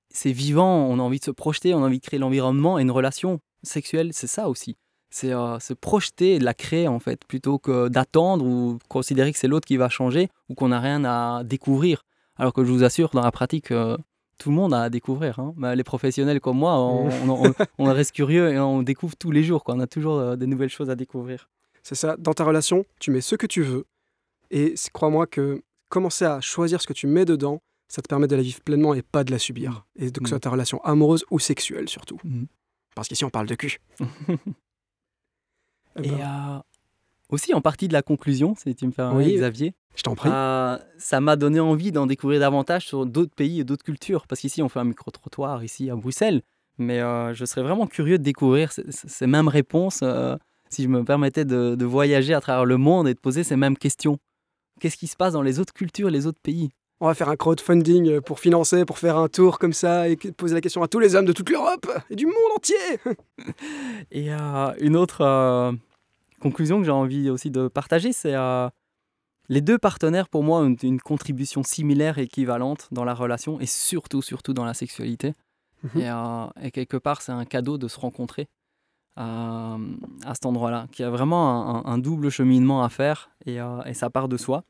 C'est vivant, on a envie de se projeter, on a envie de créer l'environnement et une relation sexuelle, c'est ça aussi. C'est euh, se projeter et de la créer en fait, plutôt que d'attendre ou considérer que c'est l'autre qui va changer ou qu'on n'a rien à découvrir. Alors que je vous assure, dans la pratique, euh, tout le monde a à découvrir. hein. Bah, les professionnels comme moi, on, on- on- on reste curieux et on découvre tous les jours. Quoi. On a toujours euh, des nouvelles choses à découvrir. C'est ça, dans ta relation, tu mets ce que tu veux. Et crois-moi que commencer à choisir ce que tu mets dedans, ça te permet de la vivre pleinement et pas de la subir. Et que ce soit ta relation amoureuse ou sexuelle surtout. Mm. Parce qu'ici, on parle de cul. Eh Et ben, euh, aussi, en partie de la conclusion, si tu me permets, Oui, Xavier. je t'en prie. euh, ça m'a donné envie d'en découvrir davantage sur d'autres pays et d'autres cultures. Parce qu'ici, on fait un micro-trottoir ici à Bruxelles. Mais euh, je serais vraiment curieux de découvrir ces, ces mêmes réponses euh, si je me permettais de, de voyager à travers le monde et de poser ces mêmes questions. Qu'est-ce qui se passe dans les autres cultures, les autres pays? On va faire un crowdfunding pour financer, pour faire un tour comme ça et poser la question à tous les hommes de toute l'Europe et du monde entier. Et une autre conclusion que j'ai envie aussi de partager, c'est euh, les deux partenaires, pour moi, ont une contribution similaire et équivalente dans la relation et surtout, surtout dans la sexualité. Mhm. Et, euh, et quelque part, c'est un cadeau de se rencontrer euh, à cet endroit-là, qui a vraiment un, un double cheminement à faire et, euh, et ça part de soi.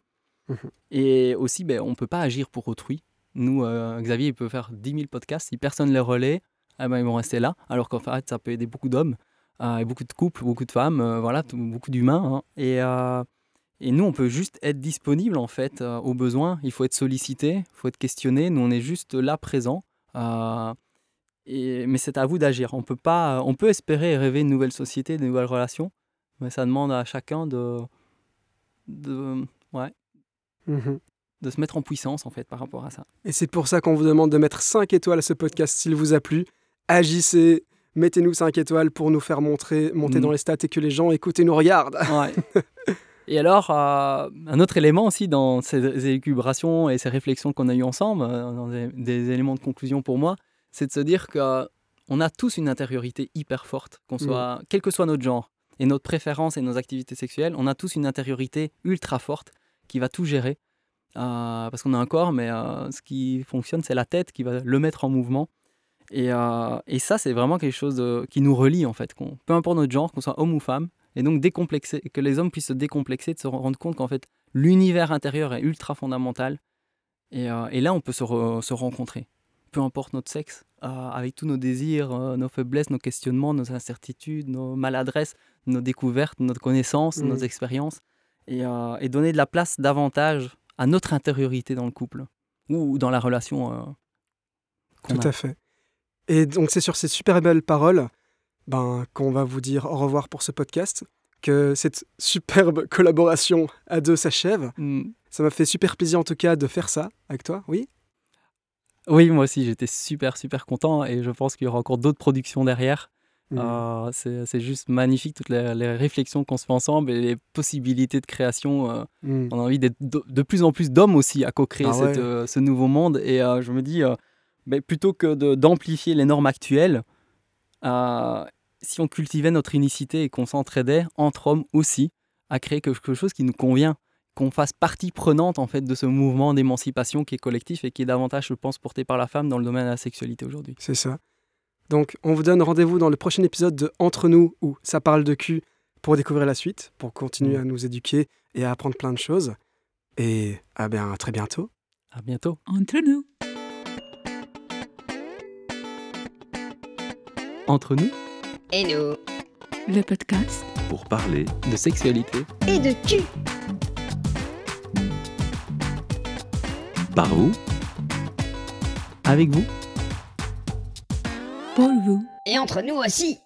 Mhm. Et aussi, ben, on ne peut pas agir pour autrui. Nous, euh, Xavier, il peut faire 10 000 podcasts. Si personne ne les relaie, eh ben, ils vont rester là. Alors qu'en fait, ça peut aider beaucoup d'hommes, euh, et beaucoup de couples, beaucoup de femmes, euh, voilà, tout- beaucoup d'humains. hein. Et, euh, et nous, on peut juste être disponible, en fait, euh, aux besoins. Il faut être sollicité, il faut être questionné. Nous, on est juste là, présent. Euh, et, mais c'est à vous d'agir. On peut pas, on peut espérer et rêver une nouvelle société, de nouvelles relations, mais ça demande à chacun de, de, ouais, Mhm. de se mettre en puissance en fait par rapport à ça. Et c'est pour ça qu'on vous demande de mettre 5 étoiles à ce podcast s'il vous a plu. Agissez, mettez-nous 5 étoiles pour nous faire montrer, monter Mm. dans les stats et que les gens écoutent et nous regardent. Ouais. Et alors, euh, un autre élément aussi dans ces élucubrations et ces réflexions qu'on a eues ensemble, euh, dans des, des éléments de conclusion pour moi, c'est de se dire qu'on a tous une intériorité hyper forte, qu'on soit, quel que soit notre genre et notre préférence et nos activités sexuelles, on a tous une intériorité ultra forte qui va tout gérer. Euh, parce qu'on a un corps, mais euh, ce qui fonctionne, c'est la tête qui va le mettre en mouvement. Et, euh, et ça, c'est vraiment quelque chose de- qui nous relie, en fait. qu'on- peu importe notre genre, qu'on soit homme ou femme, et donc décomplexer, que les hommes puissent se décomplexer, de se rendre compte qu'en fait, l'univers intérieur est ultra fondamental. Et, euh, et là, on peut se, re- se rencontrer. Peu importe notre sexe, euh, avec tous nos désirs, nos faiblesses, nos questionnements, nos incertitudes, nos maladresses, nos découvertes, notre connaissance, nos expériences. Et, et donner de la place davantage à notre intériorité dans le couple ou dans la relation. Tout à fait. Et donc c'est sur ces super belles paroles ben, qu'on va vous dire au revoir pour ce podcast, que cette superbe collaboration à deux s'achève. Mm. Ça m'a fait super plaisir en tout cas de faire ça avec toi, oui? Oui, moi aussi, j'étais super, super content et je pense qu'il y aura encore d'autres productions derrière. Mhm. Euh, c'est c'est juste magnifique, toutes les, les réflexions qu'on se fait ensemble et les possibilités de création. euh, Mhm. On a envie d'être de, de plus en plus d'hommes aussi à co-créer Ah ouais. euh, ce nouveau monde. Et je me dis, ben, plutôt que d'amplifier les normes actuelles, euh, si on cultivait notre unicité et qu'on s'entraidait entre hommes aussi à créer quelque chose qui nous convient, qu'on fasse partie prenante en fait de ce mouvement d'émancipation qui est collectif et qui est davantage, je pense, porté par la femme dans le domaine de la sexualité aujourd'hui. C'est ça. Donc on vous donne rendez-vous dans le prochain épisode de Entre nous où ça parle de cul pour découvrir la suite, pour continuer à nous éduquer et à apprendre plein de choses. Et à bien à très bientôt. À bientôt. Entre nous. Entre nous, Et nous Le podcast. Pour parler de sexualité. Et de cul. Par vous. Avec vous. Pour vous. Et entre nous aussi